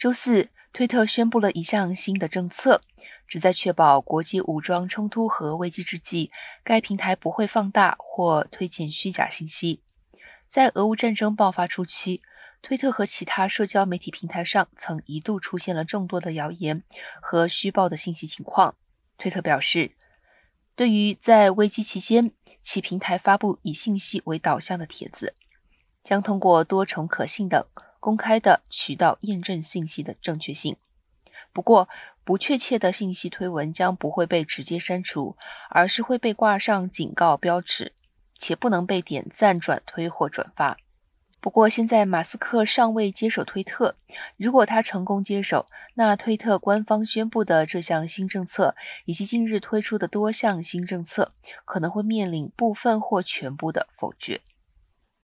周四，推特宣布了一项新的政策，旨在确保国际武装冲突和危机之际，该平台不会放大或推荐虚假信息。在俄乌战争爆发初期，推特和其他社交媒体平台上曾一度出现了众多的谣言和虚报的信息情况。推特表示，对于在危机期间其平台发布以信息为导向的帖子，将通过多重可信的公开的渠道验证信息的正确性。不过，不确切的信息推文将不会被直接删除，而是会被挂上警告标志，且不能被点赞、转推或转发。不过，现在马斯克尚未接手推特。如果他成功接手，那推特官方宣布的这项新政策，以及近日推出的多项新政策，可能会面临部分或全部的否决。